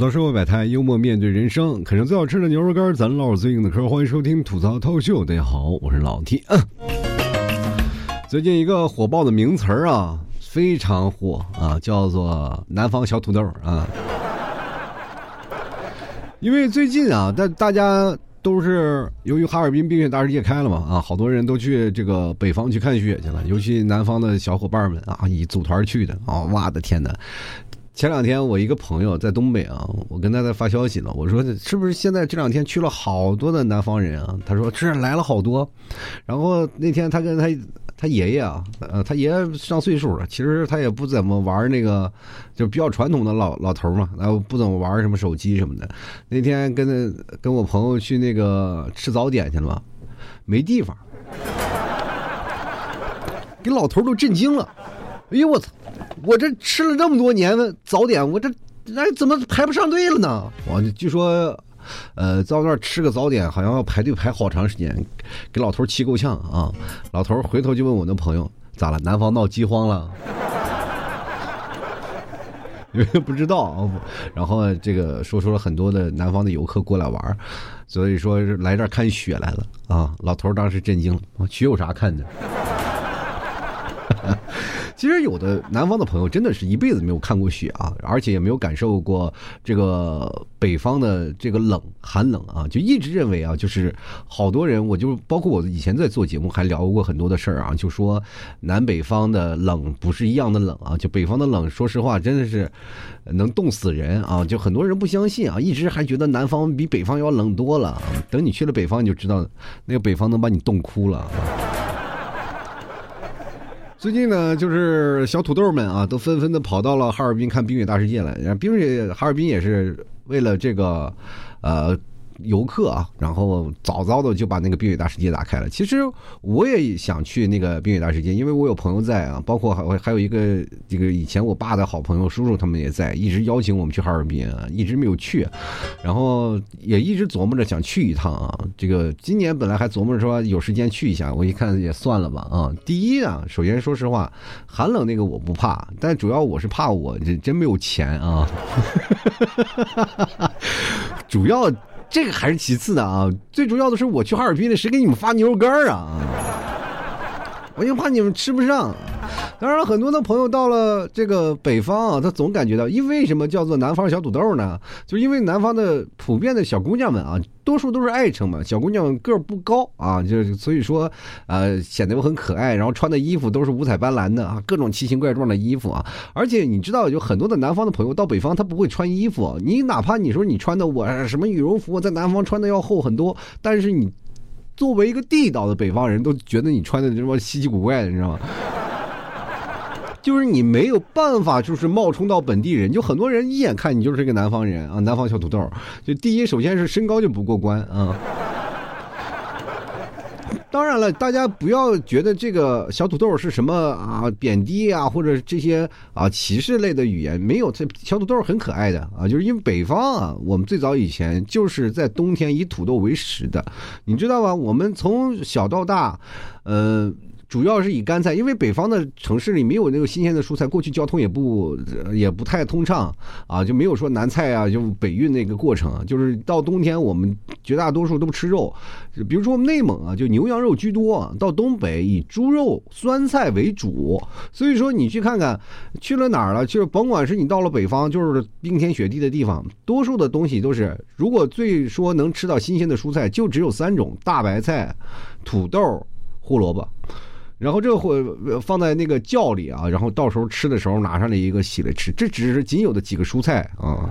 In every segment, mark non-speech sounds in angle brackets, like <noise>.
槽社会百态，幽默面对人生，啃上最好吃的牛肉干，咱唠最硬的嗑。欢迎收听吐槽涛秀，大家好，我是老 T。最近一个火爆的名词儿啊，非常火啊，叫做“南方小土豆”啊。因为最近啊，大大家都是由于哈尔滨冰雪大世界开了嘛啊，好多人都去这个北方去看雪去了，尤其南方的小伙伴们啊，以组团去的啊，我的天哪！前两天我一个朋友在东北啊，我跟他在发消息呢，我说是不是现在这两天去了好多的南方人啊？他说是来了好多。然后那天他跟他他爷爷啊，呃，他爷爷上岁数了，其实他也不怎么玩那个，就比较传统的老老头嘛，然后不怎么玩什么手机什么的。那天跟跟我朋友去那个吃早点去了嘛，没地方，给老头都震惊了。哎呦我操！我这吃了这么多年的早点，我这哎怎么排不上队了呢？我据说，呃，到那儿吃个早点，好像要排队排好长时间，给老头气够呛啊！老头回头就问我那朋友咋了？南方闹饥荒了？因为不知道，然后这个说出了很多的南方的游客过来玩，所以说来这儿看雪来了啊！老头当时震惊了，雪有啥看的？其实有的南方的朋友真的是一辈子没有看过雪啊，而且也没有感受过这个北方的这个冷寒冷啊，就一直认为啊，就是好多人，我就包括我以前在做节目还聊过很多的事儿啊，就说南北方的冷不是一样的冷啊，就北方的冷，说实话真的是能冻死人啊，就很多人不相信啊，一直还觉得南方比北方要冷多了，等你去了北方你就知道，那个北方能把你冻哭了。最近呢，就是小土豆们啊，都纷纷的跑到了哈尔滨看冰雪大世界了。然后冰雪哈尔滨也是为了这个，呃。游客啊，然后早早的就把那个冰雪大世界打开了。其实我也想去那个冰雪大世界，因为我有朋友在啊，包括还还有一个这个以前我爸的好朋友叔叔他们也在，一直邀请我们去哈尔滨啊，一直没有去，然后也一直琢磨着想去一趟啊。这个今年本来还琢磨着说有时间去一下，我一看也算了吧啊。第一啊，首先说实话，寒冷那个我不怕，但主要我是怕我这真没有钱啊，主要。这个还是其次的啊，最主要的是我去哈尔滨了，谁给你们发牛肉干啊？我就怕你们吃不上。当然，很多的朋友到了这个北方啊，他总感觉到，因为什么叫做南方小土豆呢？就因为南方的普遍的小姑娘们啊。多数都是爱称嘛，小姑娘个儿不高啊，就是所以说，呃，显得我很可爱，然后穿的衣服都是五彩斑斓的啊，各种奇形怪状的衣服啊，而且你知道，有很多的南方的朋友到北方，他不会穿衣服，你哪怕你说你穿的我什么羽绒服，在南方穿的要厚很多，但是你作为一个地道的北方人都觉得你穿的什么稀奇古怪的，你知道吗？就是你没有办法，就是冒充到本地人，就很多人一眼看你就是一个南方人啊，南方小土豆。就第一，首先是身高就不过关啊。当然了，大家不要觉得这个小土豆是什么啊贬低啊，或者这些啊歧视类的语言，没有。这小土豆很可爱的啊，就是因为北方啊，我们最早以前就是在冬天以土豆为食的，你知道吧？我们从小到大，呃。主要是以干菜，因为北方的城市里没有那个新鲜的蔬菜，过去交通也不也不太通畅啊，就没有说南菜啊，就北运那个过程。就是到冬天，我们绝大多数都吃肉，比如说我们内蒙啊，就牛羊肉居多；到东北以猪肉酸菜为主。所以说你去看看，去了哪儿了，就是甭管是你到了北方，就是冰天雪地的地方，多数的东西都是，如果最说能吃到新鲜的蔬菜，就只有三种：大白菜、土豆、胡萝卜。然后这会放在那个窖里啊，然后到时候吃的时候拿上来一个洗了吃，这只是仅有的几个蔬菜啊。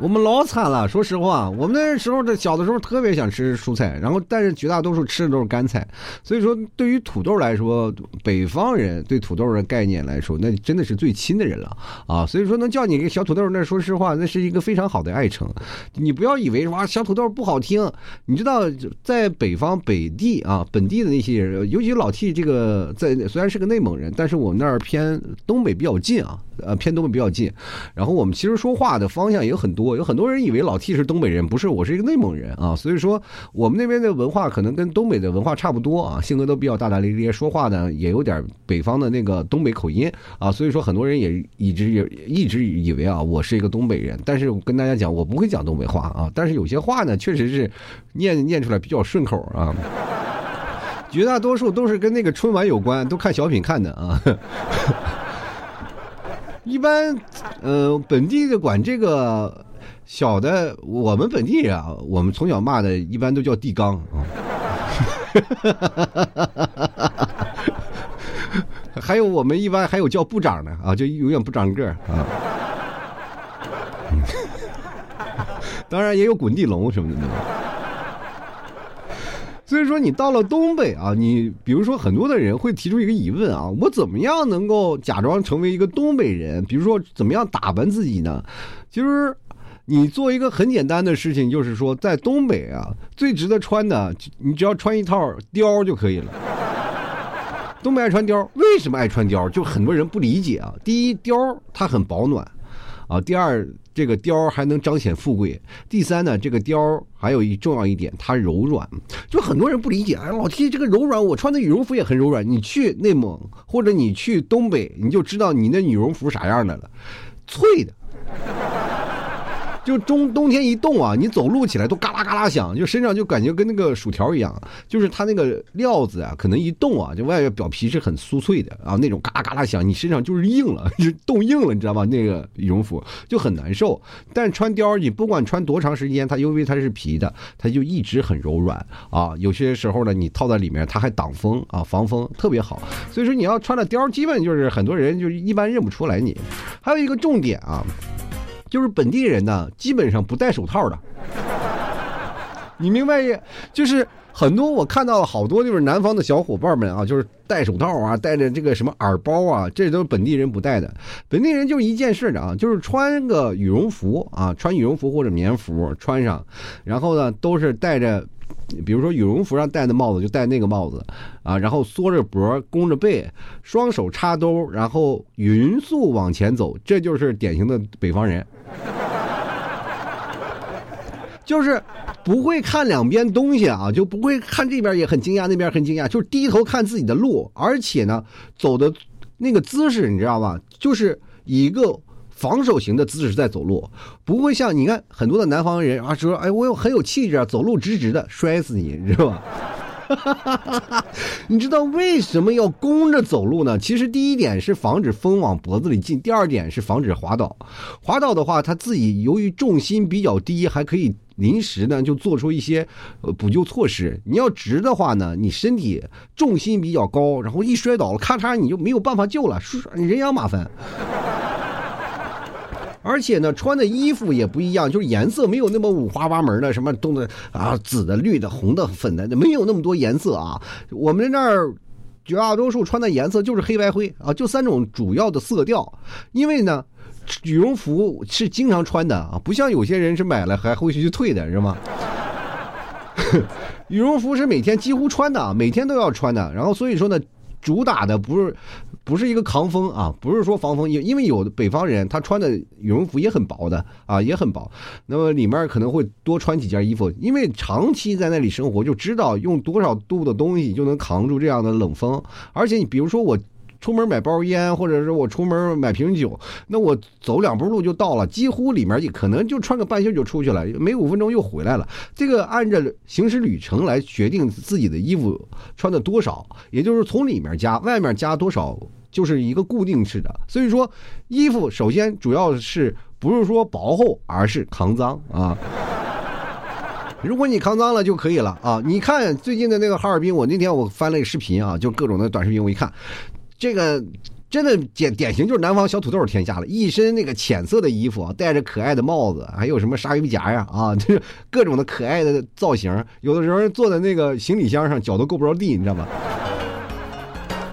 我们老惨了，说实话，我们那时候这小的时候特别想吃蔬菜，然后但是绝大多数吃的都是干菜，所以说对于土豆来说，北方人对土豆的概念来说，那真的是最亲的人了。啊，所以说能叫你个小土豆，那说实话，那是一个非常好的爱称。你不要以为说小土豆不好听，你知道在北方北地啊，本地的那些人，尤其老 T 这个在虽然是个内蒙人，但是我们那儿偏东北比较近啊，呃偏东北比较近，然后我们其实说话的方向也有很多。有很多人以为老 T 是东北人，不是，我是一个内蒙人啊。所以说，我们那边的文化可能跟东北的文化差不多啊，性格都比较大大咧咧，说话呢也有点北方的那个东北口音啊。所以说，很多人也一直也一直以为啊，我是一个东北人。但是我跟大家讲，我不会讲东北话啊。但是有些话呢，确实是念念出来比较顺口啊。绝大多数都是跟那个春晚有关，都看小品看的啊。一般，呃，本地的管这个小的，我们本地人啊，我们从小骂的一般都叫地缸啊。<laughs> 还有我们一般还有叫部长的啊，就永远不长个啊。<laughs> 当然也有滚地龙什么的。所以说，你到了东北啊，你比如说很多的人会提出一个疑问啊，我怎么样能够假装成为一个东北人？比如说，怎么样打扮自己呢？其实，你做一个很简单的事情，就是说，在东北啊，最值得穿的，你只要穿一套貂就可以了。东北爱穿貂，为什么爱穿貂？就很多人不理解啊。第一，貂它很保暖。啊，第二，这个貂还能彰显富贵；第三呢，这个貂还有一重要一点，它柔软。就很多人不理解，哎，老提这个柔软，我穿的羽绒服也很柔软。你去内蒙或者你去东北，你就知道你那羽绒服啥样的了，脆的。就冬冬天一冻啊，你走路起来都嘎啦嘎啦响，就身上就感觉跟那个薯条一样。就是它那个料子啊，可能一冻啊，就外面表皮是很酥脆的啊，那种嘎啦嘎啦响，你身上就是硬了，就冻硬了，你知道吧？那个羽绒服就很难受。但穿貂，你不管穿多长时间，它因为它是皮的，它就一直很柔软啊。有些时候呢，你套在里面，它还挡风啊，防风特别好。所以说，你要穿了貂，基本就是很多人就一般认不出来你。还有一个重点啊。就是本地人呢，基本上不戴手套的。你明白也？就是很多我看到了好多就是南方的小伙伴们啊，就是戴手套啊，戴着这个什么耳包啊，这都是本地人不戴的。本地人就一件事的啊，就是穿个羽绒服啊，穿羽绒服或者棉服穿上，然后呢都是戴着。比如说羽绒服上戴的帽子就戴那个帽子，啊，然后缩着脖、弓着背，双手插兜，然后匀速往前走，这就是典型的北方人，<laughs> 就是不会看两边东西啊，就不会看这边也很惊讶，那边很惊讶，就是低头看自己的路，而且呢，走的那个姿势你知道吧？就是一个。防守型的姿势在走路，不会像你看很多的南方人啊说，哎，我有很有气质啊，走路直直的，摔死你，你知道吧？<laughs> 你知道为什么要弓着走路呢？其实第一点是防止风往脖子里进，第二点是防止滑倒。滑倒的话，他自己由于重心比较低，还可以临时呢就做出一些呃补救措施。你要直的话呢，你身体重心比较高，然后一摔倒了，咔嚓你就没有办法救了，人仰马翻。而且呢，穿的衣服也不一样，就是颜色没有那么五花八门的，什么东的啊，紫的、绿的、红的、粉的，没有那么多颜色啊。我们那儿绝大多数穿的颜色就是黑白灰啊，就三种主要的色调。因为呢，羽绒服是经常穿的啊，不像有些人是买了还会去退的，是吗？<laughs> 羽绒服是每天几乎穿的啊，每天都要穿的。然后所以说呢。主打的不是，不是一个抗风啊，不是说防风，因因为有的北方人他穿的羽绒服也很薄的啊，也很薄，那么里面可能会多穿几件衣服，因为长期在那里生活，就知道用多少度的东西就能扛住这样的冷风，而且你比如说我。出门买包烟，或者是我出门买瓶酒，那我走两步路就到了，几乎里面也可能就穿个半袖就出去了，没五分钟又回来了。这个按照行驶旅程来决定自己的衣服穿的多少，也就是从里面加，外面加多少，就是一个固定式的。所以说，衣服首先主要是不是说薄厚，而是抗脏啊。如果你抗脏了就可以了啊。你看最近的那个哈尔滨，我那天我翻了一个视频啊，就各种的短视频，我一看。这个真的典典型就是南方小土豆天下了，一身那个浅色的衣服，戴着可爱的帽子，还有什么鲨鱼夹呀啊，就是各种的可爱的造型。有的时候坐在那个行李箱上，脚都够不着地，你知道吗？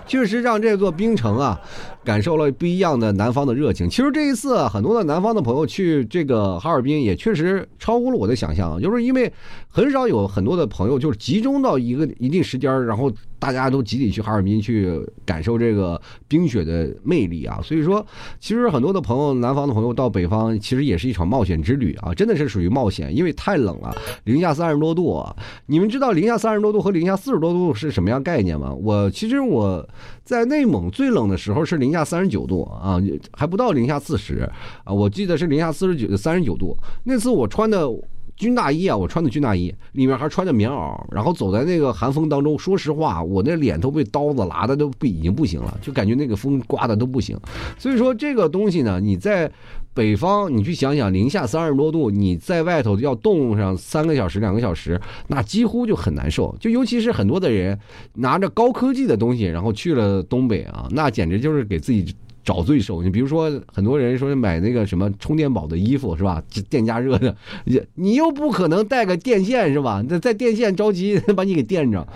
确 <laughs> 实让这座冰城啊，感受了不一样的南方的热情。其实这一次很多的南方的朋友去这个哈尔滨，也确实超乎了我的想象，就是因为很少有很多的朋友就是集中到一个一定时间，然后。大家都集体去哈尔滨去感受这个冰雪的魅力啊。所以说，其实很多的朋友，南方的朋友到北方，其实也是一场冒险之旅啊，真的是属于冒险，因为太冷了，零下三十多度。你们知道零下三十多度和零下四十多度是什么样概念吗？我其实我在内蒙最冷的时候是零下三十九度啊，还不到零下四十啊，我记得是零下四十九三十九度。那次我穿的。军大衣啊，我穿的军大衣，里面还穿着棉袄，然后走在那个寒风当中。说实话，我那脸都被刀子拉的都不已经不行了，就感觉那个风刮的都不行。所以说这个东西呢，你在北方，你去想想，零下三十多度，你在外头要冻上三个小时、两个小时，那几乎就很难受。就尤其是很多的人拿着高科技的东西，然后去了东北啊，那简直就是给自己。找罪受，你比如说，很多人说买那个什么充电宝的衣服是吧？电加热的，你又不可能带个电线是吧？那在电线着急把你给电着。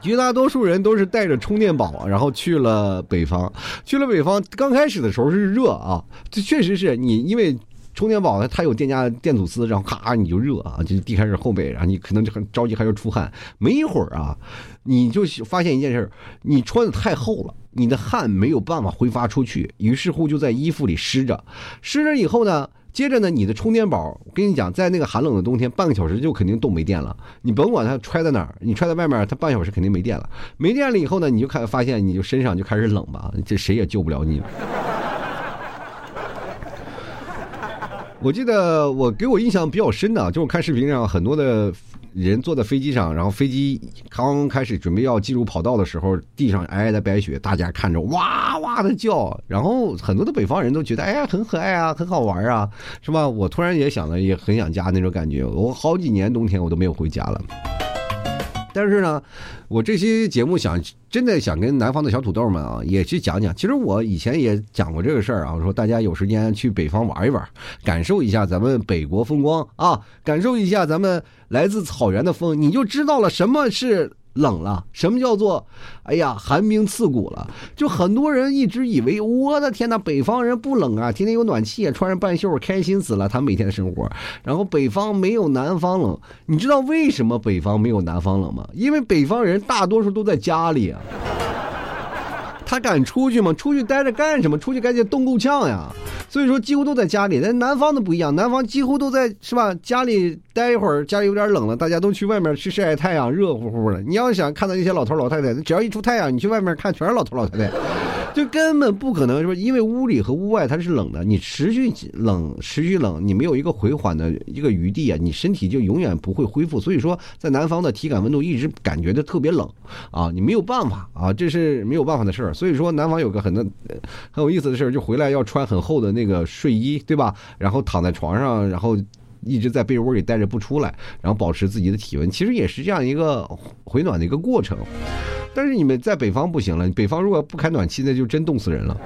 绝大多数人都是带着充电宝，然后去了北方。去了北方，刚开始的时候是热啊，这确实是你因为充电宝呢它有电加电阻丝，然后咔你就热啊，就地开始后背，然后你可能就很着急，还要出汗。没一会儿啊，你就发现一件事你穿的太厚了。你的汗没有办法挥发出去，于是乎就在衣服里湿着，湿着以后呢，接着呢，你的充电宝，我跟你讲，在那个寒冷的冬天，半个小时就肯定冻没电了。你甭管它揣在哪儿，你揣在外面，它半小时肯定没电了。没电了以后呢，你就开始发现，你就身上就开始冷吧，这谁也救不了你。我记得我给我印象比较深的，就是看视频上很多的。人坐在飞机上，然后飞机刚开始准备要进入跑道的时候，地上皑皑的白雪，大家看着哇哇的叫，然后很多的北方人都觉得哎呀很可爱啊，很好玩啊，是吧？我突然也想了，也很想家那种感觉。我好几年冬天我都没有回家了。但是呢，我这期节目想真的想跟南方的小土豆们啊，也去讲讲。其实我以前也讲过这个事儿啊，我说大家有时间去北方玩一玩，感受一下咱们北国风光啊，感受一下咱们来自草原的风，你就知道了什么是。冷了，什么叫做，哎呀，寒冰刺骨了？就很多人一直以为，我的天呐，北方人不冷啊，天天有暖气，穿上半袖，开心死了，他每天的生活。然后北方没有南方冷，你知道为什么北方没有南方冷吗？因为北方人大多数都在家里啊。他敢出去吗？出去待着干什么？出去赶紧冻够呛呀！所以说几乎都在家里。但南方的不一样，南方几乎都在是吧？家里待一会儿，家里有点冷了，大家都去外面去晒晒太阳，热乎乎的。你要想看到那些老头老太太，只要一出太阳，你去外面看，全是老头老太太。就根本不可能说，因为屋里和屋外它是冷的，你持续冷，持续冷，你没有一个回缓的一个余地啊，你身体就永远不会恢复。所以说，在南方的体感温度一直感觉的特别冷啊，你没有办法啊，这是没有办法的事儿。所以说，南方有个很很有意思的事儿，就回来要穿很厚的那个睡衣，对吧？然后躺在床上，然后一直在被窝里待着不出来，然后保持自己的体温，其实也是这样一个 <laughs> 回暖的一个过程。但是你们在北方不行了，北方如果不开暖气，那就真冻死人了。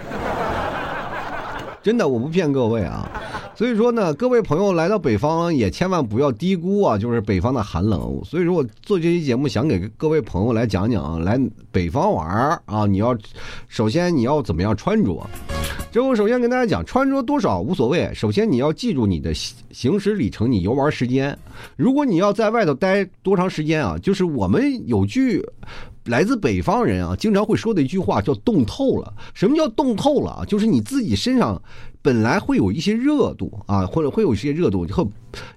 真的，我不骗各位啊。所以说呢，各位朋友来到北方也千万不要低估啊，就是北方的寒冷。所以说我做这期节目，想给各位朋友来讲讲啊，来北方玩啊，你要首先你要怎么样穿着。这我首先跟大家讲，穿着多少无所谓，首先你要记住你的行驶里程，你游玩时间。如果你要在外头待多长时间啊，就是我们有句。来自北方人啊，经常会说的一句话叫“冻透了”。什么叫“冻透了”啊？就是你自己身上本来会有一些热度啊，或者会有一些热度，后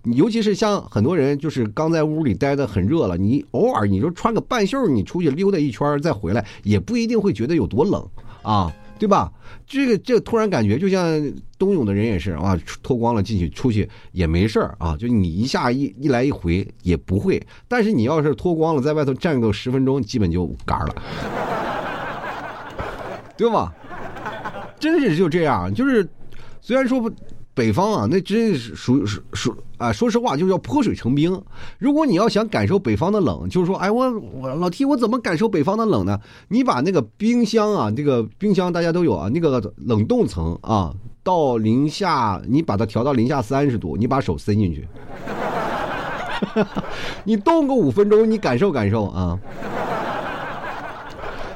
尤其是像很多人就是刚在屋里待的很热了，你偶尔你就穿个半袖，你出去溜达一圈再回来，也不一定会觉得有多冷啊。对吧？这个这个突然感觉就像冬泳的人也是啊，脱光了进去出去也没事儿啊，就你一下一一来一回也不会。但是你要是脱光了在外头站个十分钟，基本就干了，<laughs> 对吧？真是就这样，就是虽然说不。北方啊，那真是属属属啊！说实话，就叫泼水成冰。如果你要想感受北方的冷，就是说，哎，我我老 T，我怎么感受北方的冷呢？你把那个冰箱啊，这个冰箱大家都有啊，那个冷冻层啊，到零下，你把它调到零下三十度，你把手伸进去，<laughs> 你冻个五分钟，你感受感受啊。<laughs>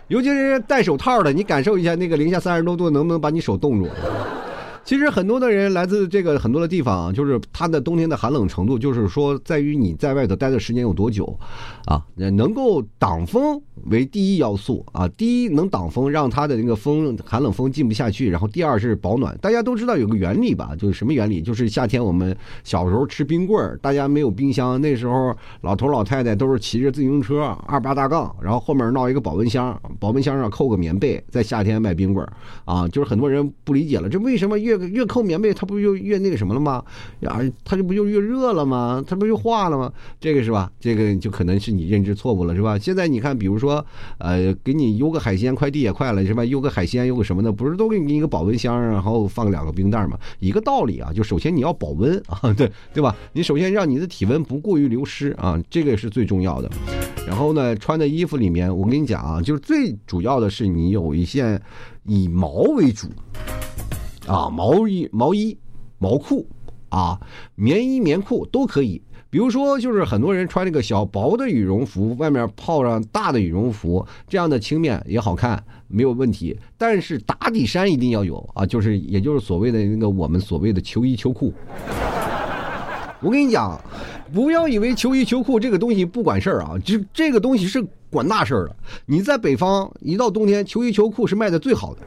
尤其是戴手套的，你感受一下那个零下三十多度能不能把你手冻住。其实很多的人来自这个很多的地方，就是它的冬天的寒冷程度，就是说在于你在外头待的时间有多久，啊，能够挡风为第一要素啊。第一能挡风，让它的那个风寒冷风进不下去。然后第二是保暖。大家都知道有个原理吧？就是什么原理？就是夏天我们小时候吃冰棍儿，大家没有冰箱，那时候老头老太太都是骑着自行车二八大杠，然后后面闹一个保温箱，保温箱上扣个棉被，在夏天卖冰棍儿啊。就是很多人不理解了，这为什么越越扣棉被，它不就越那个什么了吗？呀，它这不就越热了吗？它不就化了吗？这个是吧？这个就可能是你认知错误了，是吧？现在你看，比如说，呃，给你邮个海鲜，快递也快了，是吧？邮个海鲜，邮个什么的，不是都给你一个保温箱，然后放两个冰袋吗？一个道理啊，就首先你要保温 <laughs> 啊，对对吧？你首先让你的体温不过于流失啊，这个是最重要的。然后呢，穿的衣服里面，我跟你讲啊，就是最主要的是你有一件以毛为主。啊，毛衣、毛衣、毛裤，啊，棉衣、棉裤都可以。比如说，就是很多人穿那个小薄的羽绒服，外面套上大的羽绒服，这样的轻便也好看，没有问题。但是打底衫一定要有啊，就是也就是所谓的那个我们所谓的秋衣秋裤。我跟你讲，不要以为秋衣秋裤这个东西不管事儿啊，这这个东西是管大事儿的。你在北方，一到冬天，秋衣秋裤是卖的最好的。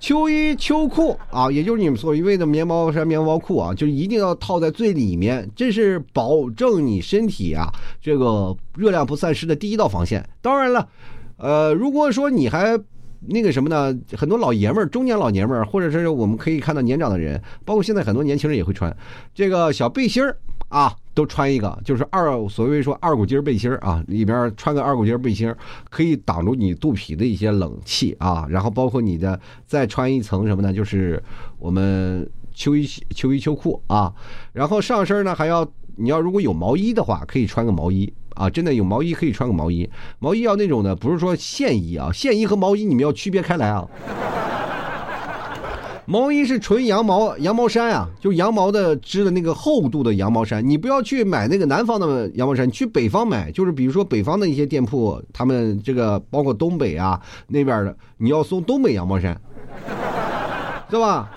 秋衣秋裤啊，也就是你们所谓的棉毛衫、棉毛裤啊，就一定要套在最里面，这是保证你身体啊这个热量不散失的第一道防线。当然了，呃，如果说你还那个什么呢，很多老爷们儿、中年老爷们儿，或者是我们可以看到年长的人，包括现在很多年轻人也会穿这个小背心儿。啊，都穿一个，就是二所谓说二股筋背心啊，里边穿个二股筋背心，可以挡住你肚皮的一些冷气啊。然后包括你的再穿一层什么呢？就是我们秋衣秋衣秋裤啊。然后上身呢还要，你要如果有毛衣的话，可以穿个毛衣啊。真的有毛衣可以穿个毛衣，毛衣要那种的，不是说线衣啊，线衣和毛衣你们要区别开来啊。毛衣是纯羊毛，羊毛衫啊，就羊毛的织的那个厚度的羊毛衫。你不要去买那个南方的羊毛衫，去北方买，就是比如说北方的一些店铺，他们这个包括东北啊那边的，你要送东北羊毛衫，对吧？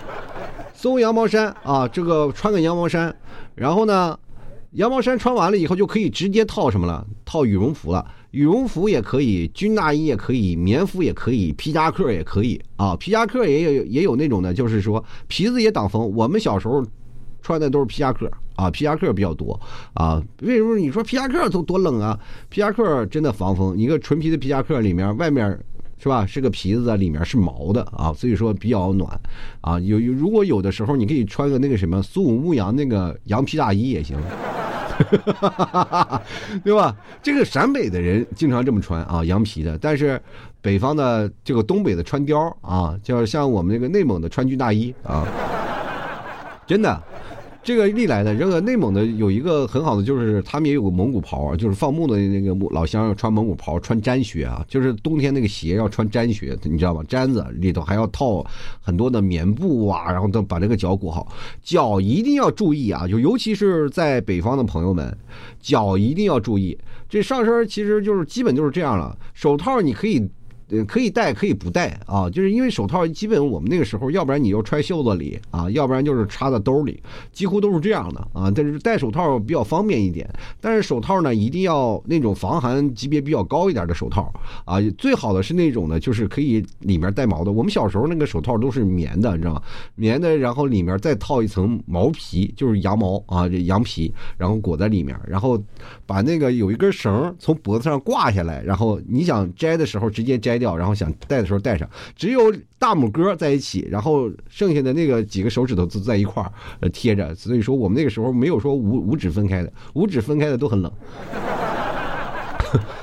送羊毛衫啊，这个穿个羊毛衫，然后呢，羊毛衫穿完了以后就可以直接套什么了？套羽绒服了。羽绒服也可以，军大衣也可以，棉服也可以，皮夹克也可以啊。皮夹克也有也有那种的，就是说皮子也挡风。我们小时候穿的都是皮夹克啊，皮夹克比较多啊。为什么你说皮夹克都多冷啊？皮夹克真的防风，一个纯皮的皮夹克里面外面是吧是个皮子，里面是毛的啊，所以说比较暖啊。有有如果有的时候你可以穿个那个什么苏武牧羊那个羊皮大衣也行。<laughs> 对吧？这个陕北的人经常这么穿啊，羊皮的。但是北方的这个东北的穿貂啊，就像我们那个内蒙的穿军大衣啊，真的。这个历来的，这个内蒙的有一个很好的，就是他们也有个蒙古袍，就是放牧的那个老乡穿蒙古袍，穿毡靴啊，就是冬天那个鞋要穿毡靴，你知道吗？毡子里头还要套很多的棉布啊，然后都把这个脚裹好，脚一定要注意啊，就尤其是在北方的朋友们，脚一定要注意。这上身其实就是基本就是这样了，手套你可以。可以戴，可以不戴啊，就是因为手套基本我们那个时候，要不然你就揣袖子里啊，要不然就是插在兜里，几乎都是这样的啊。但是戴手套比较方便一点，但是手套呢一定要那种防寒级别比较高一点的手套啊，最好的是那种呢，就是可以里面带毛的。我们小时候那个手套都是棉的，你知道吗？棉的，然后里面再套一层毛皮，就是羊毛啊，羊皮，然后裹在里面，然后把那个有一根绳从脖子上挂下来，然后你想摘的时候直接摘。摘掉，然后想戴的时候戴上，只有大拇哥在一起，然后剩下的那个几个手指头都在一块儿贴着。所以说我们那个时候没有说五五指分开的，五指分开的都很冷。<laughs>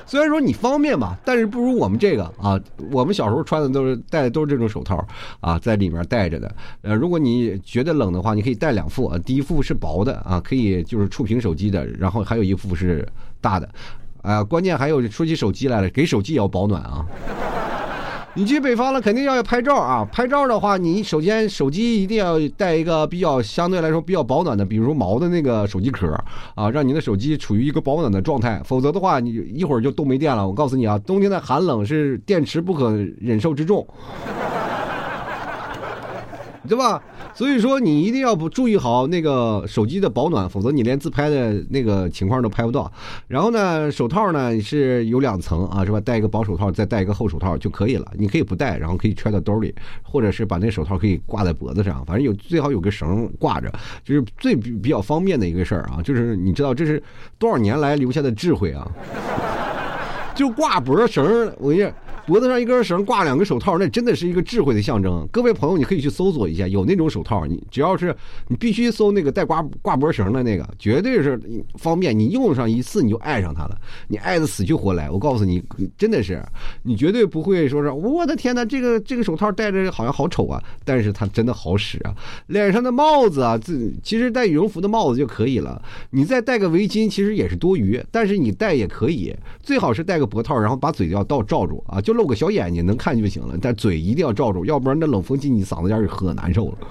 虽然说你方便吧，但是不如我们这个啊。我们小时候穿的都是戴的都是这种手套啊，在里面戴着的。呃，如果你觉得冷的话，你可以戴两副啊。第一副是薄的啊，可以就是触屏手机的，然后还有一副是大的。啊，关键还有说起手机来了，给手机也要保暖啊！你去北方了，肯定要拍照啊！拍照的话，你首先手机一定要带一个比较相对来说比较保暖的，比如毛的那个手机壳啊，让你的手机处于一个保暖的状态。否则的话，你一会儿就冻没电了。我告诉你啊，冬天的寒冷是电池不可忍受之重。对吧？所以说你一定要不注意好那个手机的保暖，否则你连自拍的那个情况都拍不到。然后呢，手套呢是有两层啊，是吧？戴一个薄手套，再戴一个厚手套就可以了。你可以不戴，然后可以揣到兜里，或者是把那手套可以挂在脖子上，反正有最好有个绳挂着，就是最比比较方便的一个事儿啊。就是你知道这是多少年来留下的智慧啊？就挂脖绳，我跟你。脖子上一根绳挂两个手套，那真的是一个智慧的象征。各位朋友，你可以去搜索一下，有那种手套，你只要是你必须搜那个带挂挂脖绳的那个，绝对是方便。你用上一次你就爱上它了，你爱的死去活来。我告诉你，真的是，你绝对不会说是我的天哪，这个这个手套戴着好像好丑啊，但是它真的好使啊。脸上的帽子啊，这其实戴羽绒服的帽子就可以了，你再戴个围巾其实也是多余，但是你戴也可以，最好是戴个脖套，然后把嘴要倒罩住啊，就。露个小眼睛能看就行了，但嘴一定要罩住，要不然那冷风进你嗓子眼儿可难受了。<laughs>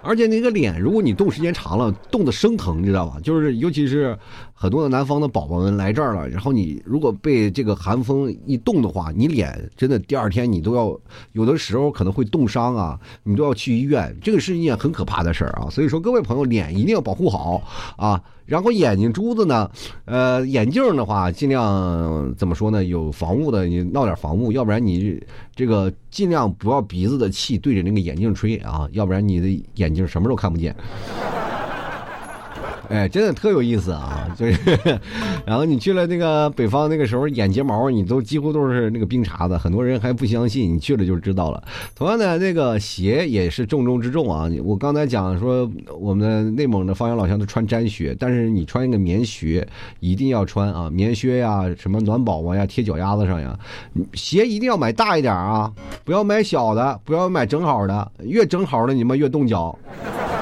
而且那个脸，如果你冻时间长了，冻得生疼，你知道吧？就是尤其是很多的南方的宝宝们来这儿了，然后你如果被这个寒风一冻的话，你脸真的第二天你都要有的时候可能会冻伤啊，你都要去医院，这个是一件很可怕的事儿啊。所以说，各位朋友，脸一定要保护好啊。然后眼睛珠子呢，呃，眼镜的话，尽量怎么说呢？有防雾的，你闹点防雾，要不然你这个尽量不要鼻子的气对着那个眼镜吹啊，要不然你的眼睛什么都看不见。哎，真的特有意思啊！<laughs> 就是，然后你去了那个北方，那个时候眼睫毛你都几乎都是那个冰碴子，很多人还不相信，你去了就知道了。同样的，那个鞋也是重中之重啊！我刚才讲说，我们内蒙的方言老乡都穿毡靴，但是你穿一个棉靴一定要穿啊，棉靴呀，什么暖宝宝呀，贴脚丫子上呀，鞋一定要买大一点啊，不要买小的，不要买正好的，越正好的你们越冻脚，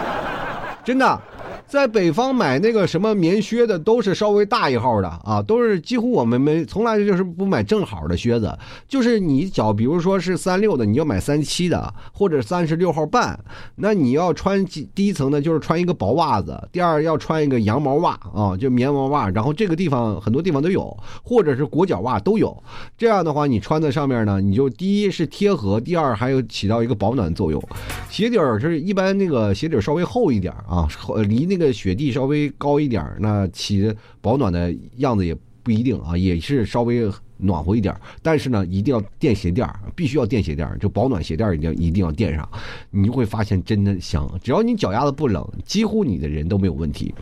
<laughs> 真的。在北方买那个什么棉靴的都是稍微大一号的啊，都是几乎我们没从来就是不买正好的靴子，就是你脚，比如说是三六的，你要买三七的或者三十六号半，那你要穿第一层呢，就是穿一个薄袜子，第二要穿一个羊毛袜啊，就棉毛袜，然后这个地方很多地方都有，或者是裹脚袜都有，这样的话你穿在上面呢，你就第一是贴合，第二还有起到一个保暖作用，鞋底儿是一般那个鞋底稍微厚一点啊，离那。那个雪地稍微高一点那起保暖的样子也不一定啊，也是稍微暖和一点但是呢，一定要垫鞋垫儿必须要垫鞋垫儿就保暖鞋垫儿一定要一定要垫上，你就会发现真的香。只要你脚丫子不冷，几乎你的人都没有问题。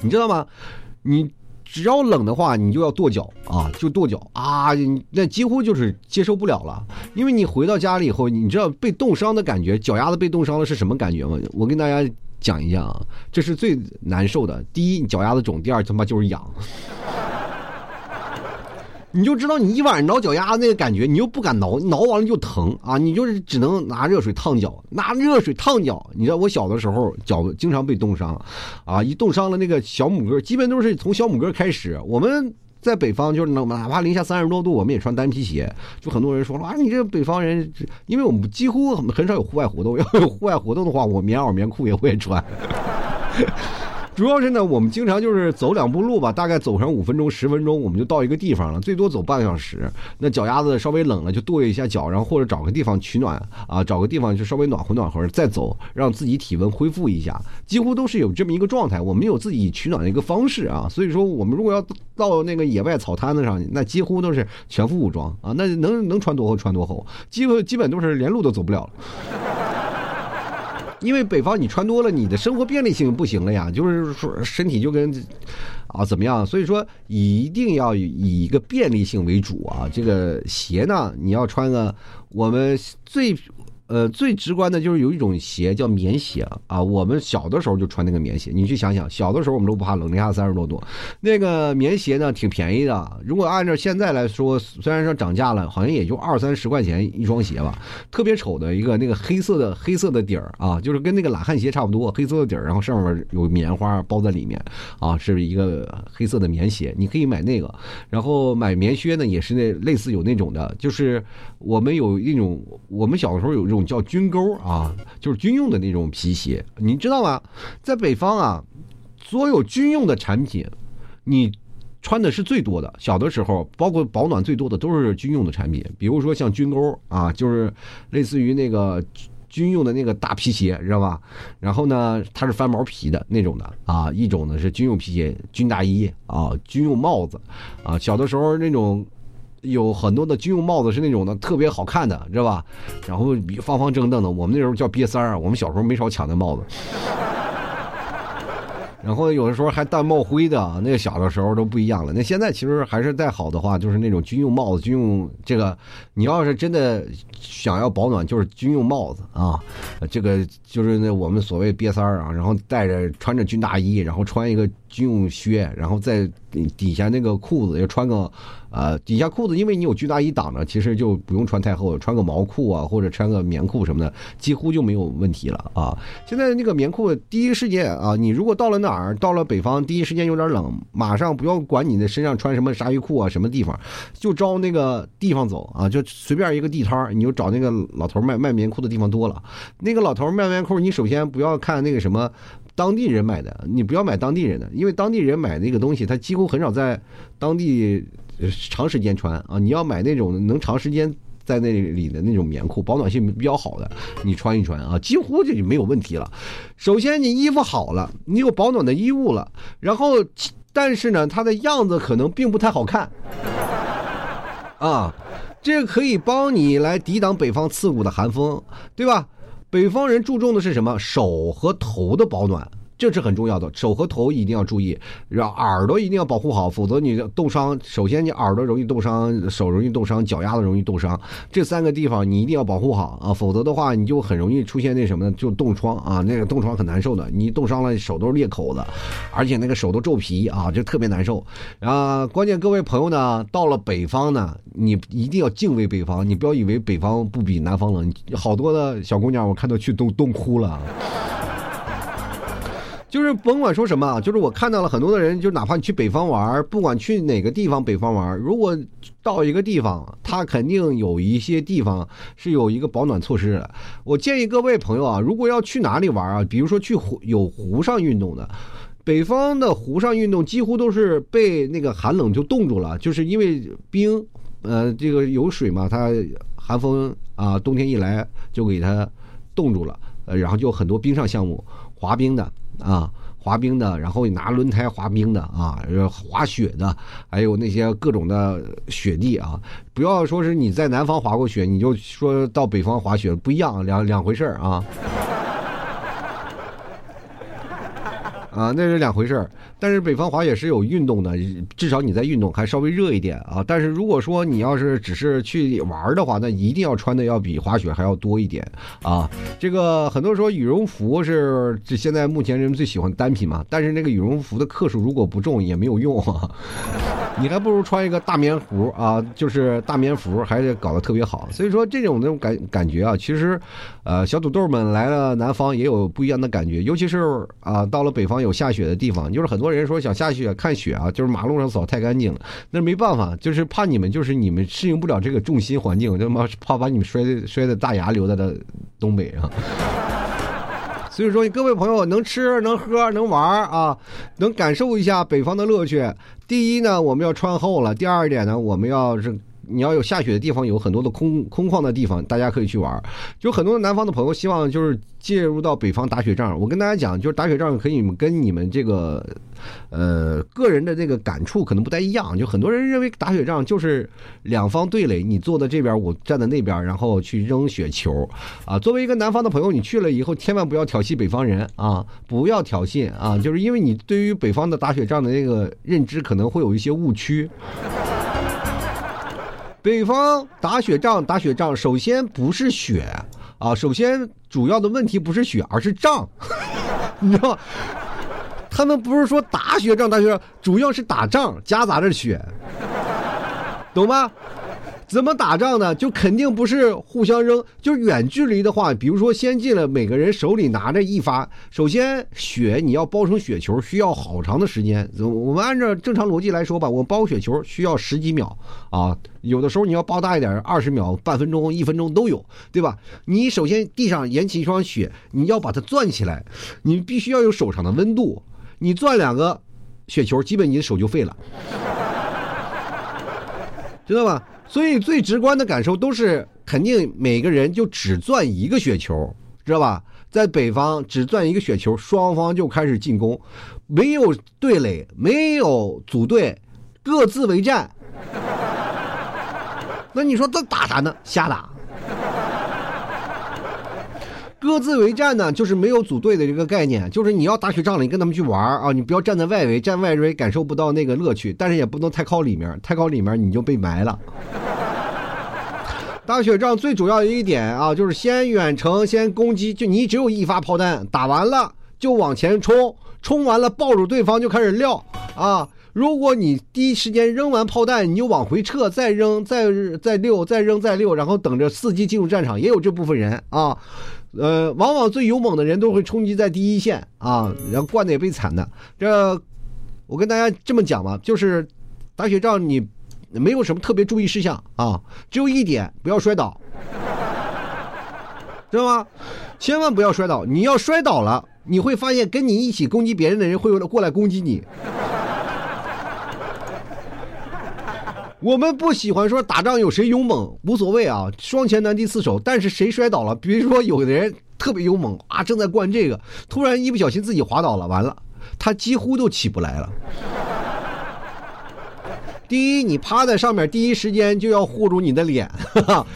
你知道吗？你只要冷的话，你就要跺脚啊，就跺脚啊，那几乎就是接受不了了。因为你回到家里以后，你知道被冻伤的感觉，脚丫子被冻伤了是什么感觉吗？我跟大家。讲一下啊，这是最难受的。第一，你脚丫子肿；第二，他妈就是痒。<laughs> 你就知道你一晚上挠脚丫子那个感觉，你又不敢挠，挠完了就疼啊！你就是只能拿热水烫脚，拿热水烫脚。你知道我小的时候脚经常被冻伤，啊，一冻伤了那个小拇哥，基本都是从小拇哥开始。我们。在北方，就是哪怕零下三十多度，我们也穿单皮鞋。就很多人说了啊，你这北方人，因为我们几乎很少有户外活动，<laughs> 要有户外活动的话，我棉袄棉裤也会穿。主要是呢，我们经常就是走两步路吧，大概走上五分钟、十分钟，我们就到一个地方了，最多走半个小时。那脚丫子稍微冷了，就跺一下脚，然后或者找个地方取暖啊，找个地方就稍微暖和暖和，再走，让自己体温恢复一下。几乎都是有这么一个状态，我们有自己取暖的一个方式啊。所以说，我们如果要到那个野外草滩子上，那几乎都是全副武装啊，那能能穿多厚穿多厚，基本基本都是连路都走不了了。因为北方你穿多了，你的生活便利性不行了呀，就是说身体就跟啊怎么样？所以说一定要以一个便利性为主啊。这个鞋呢，你要穿个我们最。呃，最直观的就是有一种鞋叫棉鞋啊，我们小的时候就穿那个棉鞋。你去想想，小的时候我们都不怕冷，零下三十多度，那个棉鞋呢挺便宜的。如果按照现在来说，虽然说涨价了，好像也就二三十块钱一双鞋吧。特别丑的一个那个黑色的黑色的底儿啊，就是跟那个懒汉鞋差不多，黑色的底儿，然后上面有棉花包在里面啊，是一个黑色的棉鞋。你可以买那个，然后买棉靴呢，也是那类似有那种的，就是我们有一种，我们小的时候有这种。叫军钩啊，就是军用的那种皮鞋，你知道吗？在北方啊，所有军用的产品，你穿的是最多的。小的时候，包括保暖最多的都是军用的产品，比如说像军钩啊，就是类似于那个。军用的那个大皮鞋，知道吧？然后呢，它是翻毛皮的那种的啊。一种呢是军用皮鞋、军大衣啊，军用帽子啊。小的时候那种有很多的军用帽子是那种的特别好看的，知道吧？然后方方正正的，我们那时候叫瘪三儿。我们小时候没少抢那帽子。<laughs> 然后有的时候还带帽徽的，那个小的时候都不一样了。那现在其实还是戴好的话，就是那种军用帽子、军用这个，你要是真的想要保暖，就是军用帽子啊，这个就是那我们所谓瘪三儿啊，然后戴着穿着军大衣，然后穿一个军用靴，然后在底下那个裤子要穿个。呃，底下裤子，因为你有军大衣挡着，其实就不用穿太厚，穿个毛裤啊，或者穿个棉裤什么的，几乎就没有问题了啊。现在那个棉裤，第一时间啊，你如果到了哪儿，到了北方，第一时间有点冷，马上不要管你的身上穿什么鲨鱼裤啊，什么地方，就招那个地方走啊，就随便一个地摊你就找那个老头卖卖棉裤的地方多了。那个老头卖棉裤，你首先不要看那个什么当地人买的，你不要买当地人的，因为当地人买那个东西，他几乎很少在当地。长时间穿啊！你要买那种能长时间在那里的那种棉裤，保暖性比较好的，你穿一穿啊，几乎就没有问题了。首先，你衣服好了，你有保暖的衣物了，然后，但是呢，它的样子可能并不太好看啊。这个可以帮你来抵挡北方刺骨的寒风，对吧？北方人注重的是什么？手和头的保暖。这是很重要的，手和头一定要注意，然后耳朵一定要保护好，否则你冻伤。首先，你耳朵容易冻伤，手容易冻伤，脚丫子容易冻伤，这三个地方你一定要保护好啊，否则的话，你就很容易出现那什么呢？就冻疮啊，那个冻疮很难受的，你冻伤了手都是裂口子，而且那个手都皱皮啊，就特别难受。啊，关键各位朋友呢，到了北方呢，你一定要敬畏北方，你不要以为北方不比南方冷，好多的小姑娘我看到去都冻哭了。就是甭管说什么啊，就是我看到了很多的人，就哪怕你去北方玩，不管去哪个地方北方玩，如果到一个地方，他肯定有一些地方是有一个保暖措施的。我建议各位朋友啊，如果要去哪里玩啊，比如说去湖有湖上运动的，北方的湖上运动几乎都是被那个寒冷就冻住了，就是因为冰，呃，这个有水嘛，它寒风啊，冬天一来就给它冻住了，呃，然后就很多冰上项目，滑冰的。啊，滑冰的，然后拿轮胎滑冰的啊，滑雪的，还有那些各种的雪地啊，不要说是你在南方滑过雪，你就说到北方滑雪不一样，两两回事儿啊。啊，那是两回事儿。但是北方滑雪是有运动的，至少你在运动还稍微热一点啊。但是如果说你要是只是去玩的话，那一定要穿的要比滑雪还要多一点啊。这个很多说羽绒服是这现在目前人们最喜欢单品嘛，但是那个羽绒服的克数如果不重也没有用啊。你还不如穿一个大棉服啊，就是大棉服，还是搞得特别好。所以说这种那种感感觉啊，其实，呃，小土豆们来了南方也有不一样的感觉，尤其是啊，到了北方有下雪的地方，就是很多人说想下雪看雪啊，就是马路上扫太干净了，那没办法，就是怕你们就是你们适应不了这个重心环境，他妈怕把你们摔摔的大牙留在了东北啊。所以说，各位朋友能吃能喝能玩啊，能感受一下北方的乐趣。第一呢，我们要穿厚了；第二点呢，我们要是。你要有下雪的地方，有很多的空空旷的地方，大家可以去玩。就很多南方的朋友希望就是介入到北方打雪仗。我跟大家讲，就是打雪仗可以跟你们这个，呃，个人的这个感触可能不太一样。就很多人认为打雪仗就是两方对垒，你坐在这边，我站在那边，然后去扔雪球。啊，作为一个南方的朋友，你去了以后千万不要挑衅北方人啊！不要挑衅啊！就是因为你对于北方的打雪仗的那个认知可能会有一些误区。北方打雪仗，打雪仗，首先不是雪啊，首先主要的问题不是雪，而是仗，<laughs> 你知道他们不是说打雪仗，打雪仗，主要是打仗，夹杂着雪，懂吗？怎么打仗呢？就肯定不是互相扔，就远距离的话，比如说先进了，每个人手里拿着一发。首先，雪你要包成雪球，需要好长的时间。我们按照正常逻辑来说吧，我包雪球需要十几秒啊，有的时候你要包大一点，二十秒、半分钟、一分钟都有，对吧？你首先地上延起一双雪，你要把它攥起来，你必须要有手上的温度。你攥两个。雪球，基本你的手就废了，知道吧？所以最直观的感受都是，肯定每个人就只攥一个雪球，知道吧？在北方只攥一个雪球，双方就开始进攻，没有对垒，没有组队，各自为战。<laughs> 那你说这打啥呢？瞎打。各自为战呢，就是没有组队的这个概念，就是你要打雪仗了，你跟他们去玩啊，你不要站在外围，站外围感受不到那个乐趣，但是也不能太靠里面，太靠里面你就被埋了。打雪仗最主要的一点啊，就是先远程先攻击，就你只有一发炮弹，打完了就往前冲，冲完了抱住对方就开始撂啊。如果你第一时间扔完炮弹，你就往回撤，再扔，再再溜，再扔再溜，然后等着伺机进入战场，也有这部分人啊。呃，往往最勇猛的人都会冲击在第一线啊，然后惯的也被惨的。这我跟大家这么讲吧，就是打雪仗你没有什么特别注意事项啊，只有一点，不要摔倒，<laughs> 知道吗？千万不要摔倒，你要摔倒了，你会发现跟你一起攻击别人的人会过来攻击你。<laughs> 我们不喜欢说打仗有谁勇猛，无所谓啊，双拳难敌四手。但是谁摔倒了，比如说有的人特别勇猛啊，正在灌这个，突然一不小心自己滑倒了，完了，他几乎都起不来了。第一，你趴在上面，第一时间就要护住你的脸，哈 <laughs> 哈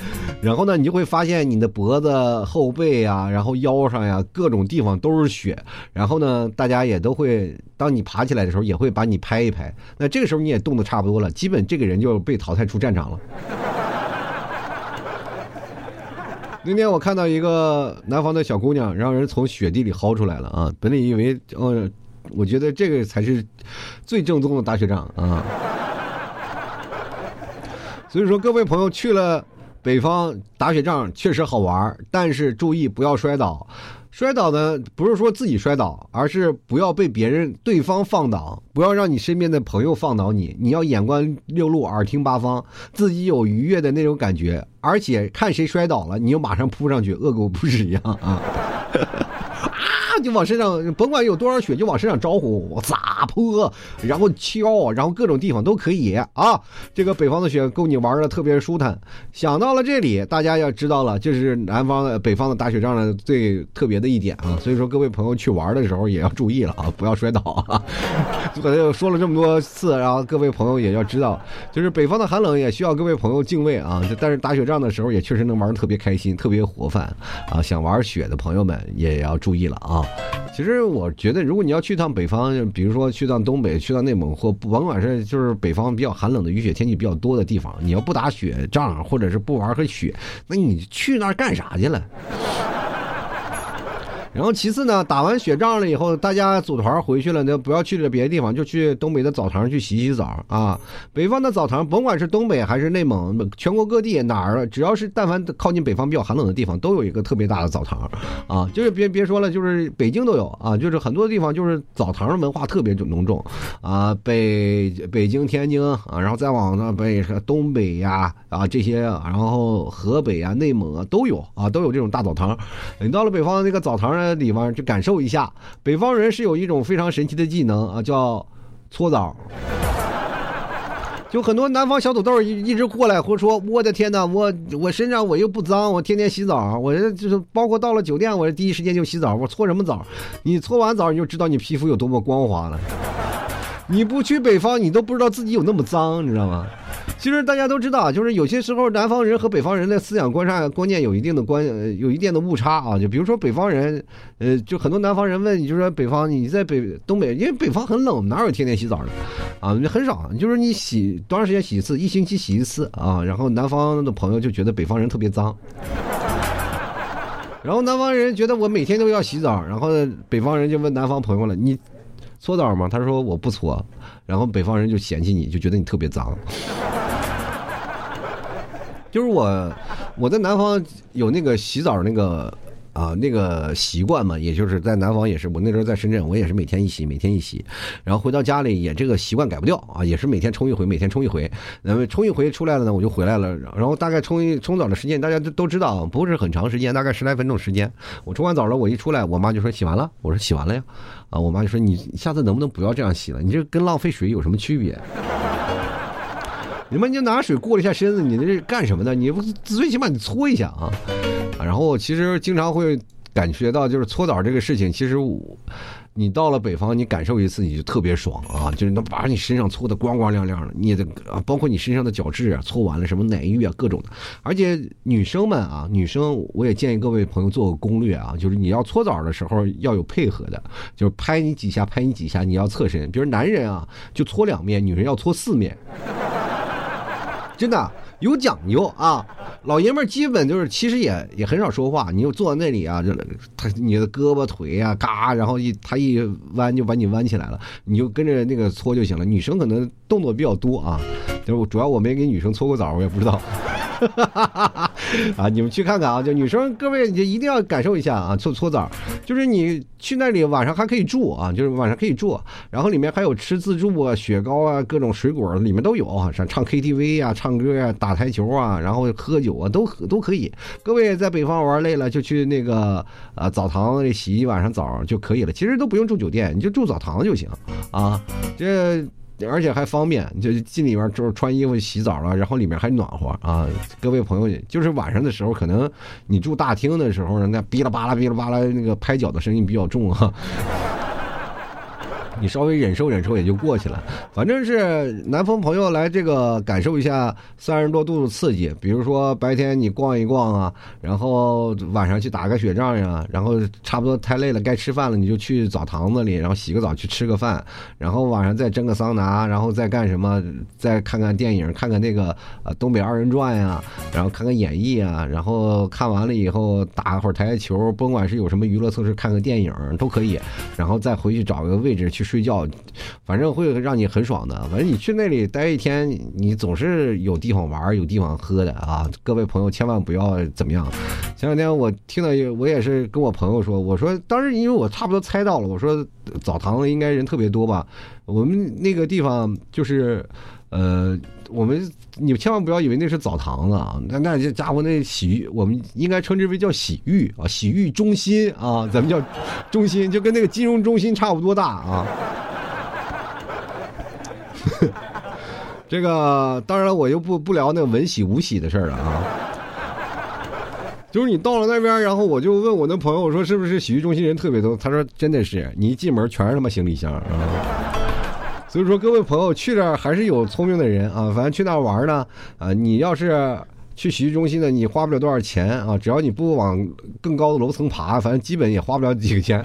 然后呢，你就会发现你的脖子、后背啊，然后腰上呀，各种地方都是血。然后呢，大家也都会，当你爬起来的时候，也会把你拍一拍。那这个时候你也冻得差不多了，基本这个人就被淘汰出战场了。那天我看到一个南方的小姑娘，让人从雪地里薅出来了啊！本来以为，嗯，我觉得这个才是最正宗的打雪仗啊。所以说，各位朋友去了北方打雪仗确实好玩，但是注意不要摔倒。摔倒呢，不是说自己摔倒，而是不要被别人、对方放倒，不要让你身边的朋友放倒你。你要眼观六路，耳听八方，自己有愉悦的那种感觉，而且看谁摔倒了，你就马上扑上去，恶狗不食一样啊。就往身上，甭管有多少血，就往身上招呼，砸泼，然后敲，然后各种地方都可以啊。这个北方的雪够你玩的特别舒坦。想到了这里，大家要知道了，这是南方的、北方的打雪仗的最特别的一点啊。所以说，各位朋友去玩的时候也要注意了啊，不要摔倒啊。<laughs> 我说了这么多次，然后各位朋友也要知道，就是北方的寒冷也需要各位朋友敬畏啊。但是打雪仗的时候也确实能玩的特别开心，特别活泛啊。想玩雪的朋友们也要注意了啊。其实我觉得，如果你要去趟北方，比如说去趟东北、去趟内蒙，或不甭管是就是北方比较寒冷的雨雪天气比较多的地方，你要不打雪仗，或者是不玩个雪，那你去那儿干啥去了？然后其次呢，打完雪仗了以后，大家组团回去了，那不要去了别的地方，就去东北的澡堂去洗洗澡啊。北方的澡堂，甭管是东北还是内蒙，全国各地哪儿，只要是但凡靠近北方比较寒冷的地方，都有一个特别大的澡堂啊。就是别别说了，就是北京都有啊，就是很多地方就是澡堂文化特别浓重啊。北北京、天津啊，然后再往那北东北呀啊这些，然后河北啊、内蒙啊都有啊，都有这种大澡堂。你到了北方那个澡堂。地方去感受一下，北方人是有一种非常神奇的技能啊，叫搓澡。就很多南方小土豆一一直过来，或说我的天哪，我我身上我又不脏，我天天洗澡，我这就是包括到了酒店，我第一时间就洗澡。我搓什么澡？你搓完澡你就知道你皮肤有多么光滑了。你不去北方，你都不知道自己有那么脏，你知道吗？其实大家都知道，就是有些时候南方人和北方人的思想观察观念有一定的关，有一定的误差啊。就比如说北方人，呃，就很多南方人问你，就说北方你在北东北，因为北方很冷，哪有天天洗澡的啊？很少，就是你洗多长时间洗一次，一星期洗一次啊。然后南方的朋友就觉得北方人特别脏，<laughs> 然后南方人觉得我每天都要洗澡，然后北方人就问南方朋友了，你。搓澡吗？他说我不搓，然后北方人就嫌弃你，就觉得你特别脏。就是我，我在南方有那个洗澡那个啊那个习惯嘛，也就是在南方也是，我那时候在深圳，我也是每天一洗，每天一洗，然后回到家里也这个习惯改不掉啊，也是每天冲一回，每天冲一回，那么冲一回出来了呢，我就回来了，然后大概冲一冲澡的时间，大家都都知道不是很长时间，大概十来分钟时间，我冲完澡了，我一出来，我妈就说洗完了，我说洗完了呀，啊，我妈就说你下次能不能不要这样洗了，你这跟浪费水有什么区别？你们就拿水过了一下身子，你这是干什么的？你不最起码你搓一下啊！然后其实经常会感觉到，就是搓澡这个事情，其实我你到了北方，你感受一次你就特别爽啊！就是能把你身上搓的光光亮亮的，你的啊，包括你身上的角质啊，搓完了什么奶浴啊，各种的。而且女生们啊，女生我也建议各位朋友做个攻略啊，就是你要搓澡的时候要有配合的，就是拍你几下，拍你几下，你要侧身。比如男人啊，就搓两面，女人要搓四面。真的有讲究啊！老爷们儿基本就是，其实也也很少说话。你就坐在那里啊，就他你的胳膊腿啊，嘎，然后一他一弯就把你弯起来了，你就跟着那个搓就行了。女生可能动作比较多啊，就是主要我没给女生搓过澡，我也不知道。哈哈哈哈 <laughs> 啊，你们去看看啊！就女生各位，就一定要感受一下啊！搓搓澡，就是你去那里晚上还可以住啊，就是晚上可以住，然后里面还有吃自助啊、雪糕啊、各种水果，里面都有啊。像唱 KTV 啊、唱歌呀、打台球啊，然后喝酒啊，都都可以。各位在北方玩累了，就去那个呃澡堂里洗一晚上澡就可以了。其实都不用住酒店，你就住澡堂就行啊。这。而且还方便，就进里面就是穿衣服、洗澡了，然后里面还暖和啊！各位朋友，就是晚上的时候，可能你住大厅的时候，那哔啦吧啦、哔啦吧啦，那个拍脚的声音比较重啊。你稍微忍受忍受也就过去了，反正是南方朋友来这个感受一下三十多度的刺激，比如说白天你逛一逛啊，然后晚上去打个雪仗呀，然后差不多太累了该吃饭了，你就去澡堂子里，然后洗个澡去吃个饭，然后晚上再蒸个桑拿，然后再干什么？再看看电影，看看那个呃东北二人转呀，然后看看演艺啊，然后看完了以后打会儿台球，甭管是有什么娱乐措施，看个电影都可以，然后再回去找个位置去。睡觉，反正会让你很爽的。反正你去那里待一天，你总是有地方玩，有地方喝的啊！各位朋友千万不要怎么样。前两天我听到，我也是跟我朋友说，我说当时因为我差不多猜到了，我说澡堂子应该人特别多吧？我们那个地方就是，呃。我们，你千万不要以为那是澡堂子啊！那那这家伙那洗浴，我们应该称之为叫洗浴啊，洗浴中心啊，咱们叫中心，就跟那个金融中心差不多大啊。<laughs> 这个当然，我又不不聊那个文洗武洗的事儿了啊。就是你到了那边，然后我就问我那朋友，我说是不是洗浴中心人特别多？他说真的是，你一进门全是他妈行李箱啊。所以说，各位朋友去这儿还是有聪明的人啊！反正去那儿玩呢，啊，你要是去洗浴中心呢，你花不了多少钱啊，只要你不往更高的楼层爬，反正基本也花不了几个钱。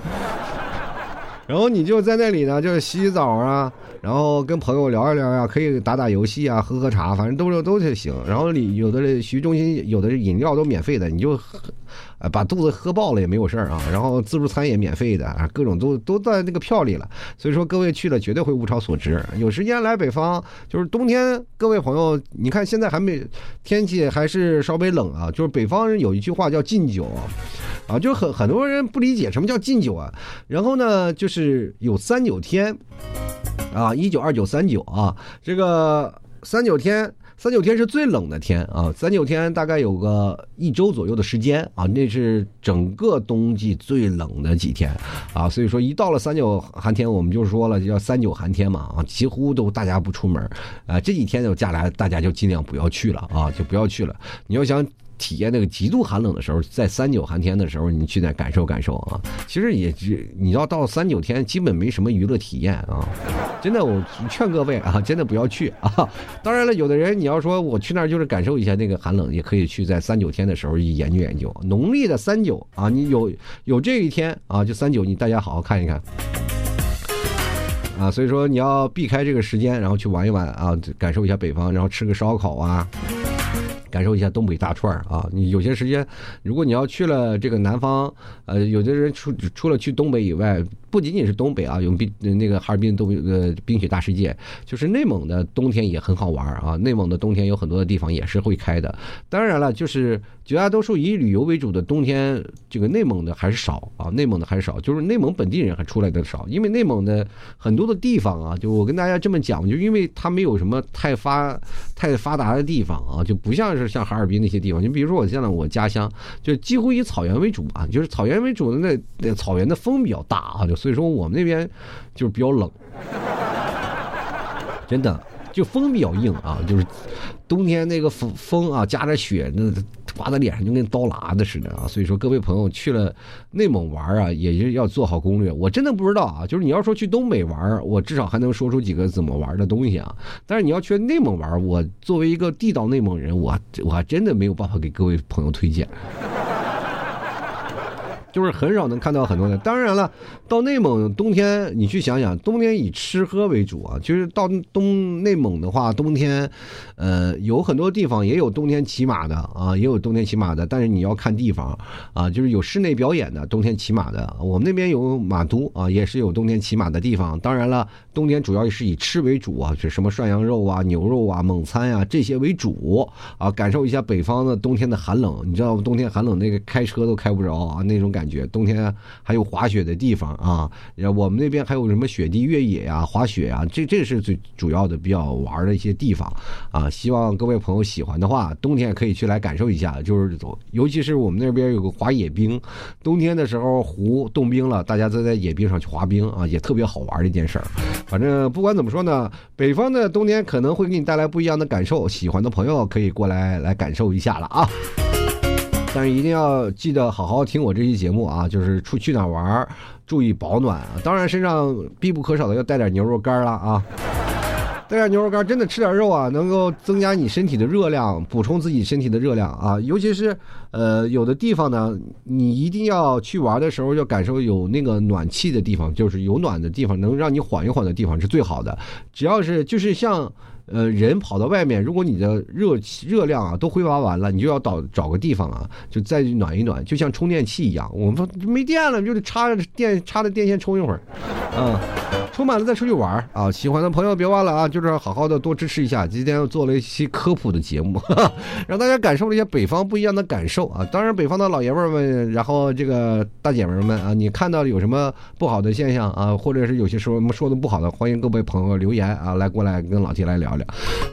<laughs> 然后你就在那里呢，就是洗洗澡啊，然后跟朋友聊一聊呀，可以打打游戏啊，喝喝茶，反正都是都是行。然后里有的洗浴中心有的饮料都免费的，你就。啊，把肚子喝爆了也没有事儿啊，然后自助餐也免费的啊，各种都都在那个票里了，所以说各位去了绝对会物超所值。有时间来北方，就是冬天，各位朋友，你看现在还没天气还是稍微冷啊，就是北方人有一句话叫禁酒，啊，就很很多人不理解什么叫禁酒啊，然后呢，就是有三九天，啊，一九二九三九啊，这个三九天。三九天是最冷的天啊，三九天大概有个一周左右的时间啊，那是整个冬季最冷的几天啊，所以说一到了三九寒天，我们就说了叫三九寒天嘛啊，几乎都大家不出门啊，这几天就下来，大家就尽量不要去了啊，就不要去了。你要想。体验那个极度寒冷的时候，在三九寒天的时候，你去那感受感受啊。其实也只你要到三九天，基本没什么娱乐体验啊。真的，我劝各位啊，真的不要去啊。当然了，有的人你要说我去那儿就是感受一下那个寒冷，也可以去在三九天的时候去研究研究。农历的三九啊，你有有这一天啊，就三九，你大家好好看一看啊。所以说你要避开这个时间，然后去玩一玩啊，感受一下北方，然后吃个烧烤啊。感受一下东北大串儿啊！你有些时间，如果你要去了这个南方，呃，有的人除除了去东北以外，不仅仅是东北啊，有冰那个哈尔滨冬呃冰雪大世界，就是内蒙的冬天也很好玩啊。内蒙的冬天有很多的地方也是会开的。当然了，就是绝大多数以旅游为主的冬天，这个内蒙的还是少啊，内蒙的还是少，就是内蒙本地人还出来的少，因为内蒙的很多的地方啊，就我跟大家这么讲，就因为它没有什么太发太发达的地方啊，就不像是像哈尔滨那些地方。就比如说我现在我家乡，就几乎以草原为主啊，就是草原为主的那那草原的风比较大啊，就所以说我们那边就是比较冷，真的就风比较硬啊，就是冬天那个风风啊夹着雪，那刮在脸上就跟刀剌的似的啊。所以说各位朋友去了内蒙玩啊，也是要做好攻略。我真的不知道啊，就是你要说去东北玩，我至少还能说出几个怎么玩的东西啊。但是你要去内蒙玩，我作为一个地道内蒙人，我我还真的没有办法给各位朋友推荐。就是很少能看到很多的。当然了，到内蒙冬天，你去想想，冬天以吃喝为主啊。就是到东内蒙的话，冬天，呃，有很多地方也有冬天骑马的啊，也有冬天骑马的。但是你要看地方啊，就是有室内表演的，冬天骑马的。我们那边有马都啊，也是有冬天骑马的地方。当然了，冬天主要是以吃为主啊，就什么涮羊肉啊、牛肉啊、蒙餐呀这些为主啊，感受一下北方的冬天的寒冷。你知道冬天寒冷，那个开车都开不着啊，那种感。感觉冬天还有滑雪的地方啊，我们那边还有什么雪地越野呀、滑雪呀，这这是最主要的比较玩的一些地方啊。希望各位朋友喜欢的话，冬天可以去来感受一下。就是尤其是我们那边有个滑野冰，冬天的时候湖冻冰了，大家都在野冰上去滑冰啊，也特别好玩的一件事儿。反正不管怎么说呢，北方的冬天可能会给你带来不一样的感受，喜欢的朋友可以过来来感受一下了啊。但是一定要记得好好听我这期节目啊！就是出去哪玩，注意保暖啊！当然身上必不可少的要带点牛肉干了啊！带点牛肉干，真的吃点肉啊，能够增加你身体的热量，补充自己身体的热量啊！尤其是呃有的地方呢，你一定要去玩的时候，要感受有那个暖气的地方，就是有暖的地方，能让你缓一缓的地方是最好的。只要是就是像。呃，人跑到外面，如果你的热热量啊都挥发完了，你就要找找个地方啊，就再暖一暖，就像充电器一样。我们说没电了，就得插着电插着电线充一会儿，嗯，充满了再出去玩啊。喜欢的朋友别忘了啊，就是好好的多支持一下。今天又做了一期科普的节目，<laughs> 让大家感受了一些北方不一样的感受啊。当然，北方的老爷们们，然后这个大姐们们啊，你看到有什么不好的现象啊，或者是有些时候我们说的不好的，欢迎各位朋友留言啊，来过来跟老铁来聊。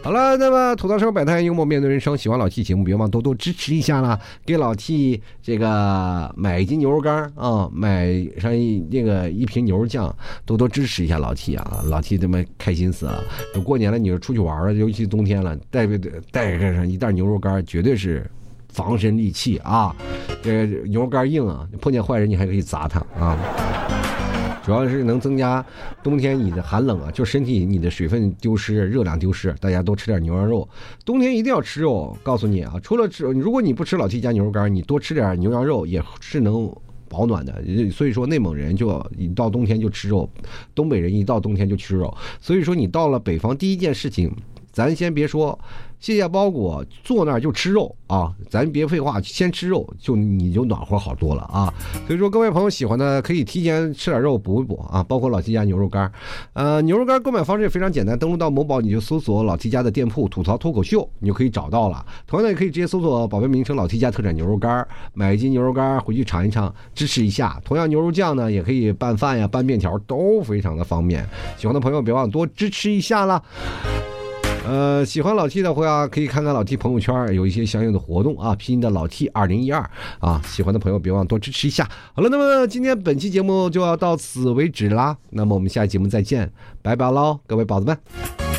好了，那么吐槽生活百态，幽默面对人生，喜欢老 T 节目，别忘多多支持一下啦！给老 T 这个买一斤牛肉干啊，买上一那个一瓶牛肉酱，多多支持一下老 T 啊！老 T 他妈开心死了！就过年了，你说出去玩了，尤其冬天了，带带上一袋牛肉干，绝对是防身利器啊！这牛肉干硬啊，碰见坏人你还可以砸他啊！主要是能增加冬天你的寒冷啊，就身体你的水分丢失、热量丢失，大家多吃点牛羊肉。冬天一定要吃肉，告诉你啊，除了吃，如果你不吃老 T 家牛肉干，你多吃点牛羊肉也是能保暖的。所以说，内蒙人就一到冬天就吃肉，东北人一到冬天就吃肉。所以说，你到了北方，第一件事情，咱先别说。卸下包裹，坐那儿就吃肉啊！咱别废话，先吃肉，就你就暖和好多了啊！所以说，各位朋友喜欢的可以提前吃点肉补一补啊！包括老 T 家牛肉干，呃，牛肉干购买方式也非常简单，登录到某宝你就搜索老 T 家的店铺“吐槽脱口秀”，你就可以找到了。同样的，也可以直接搜索宝贝名称“老 T 家特产牛肉干”，买一斤牛肉干回去尝一尝，支持一下。同样，牛肉酱呢也可以拌饭呀、拌面条，都非常的方便。喜欢的朋友别忘多支持一下啦！呃，喜欢老 T 的话，可以看看老 T 朋友圈，有一些相应的活动啊。拼音的老 T 二零一二啊，喜欢的朋友别忘多支持一下。好了，那么今天本期节目就要到此为止啦。那么我们下期节目再见，拜拜喽，各位宝子们。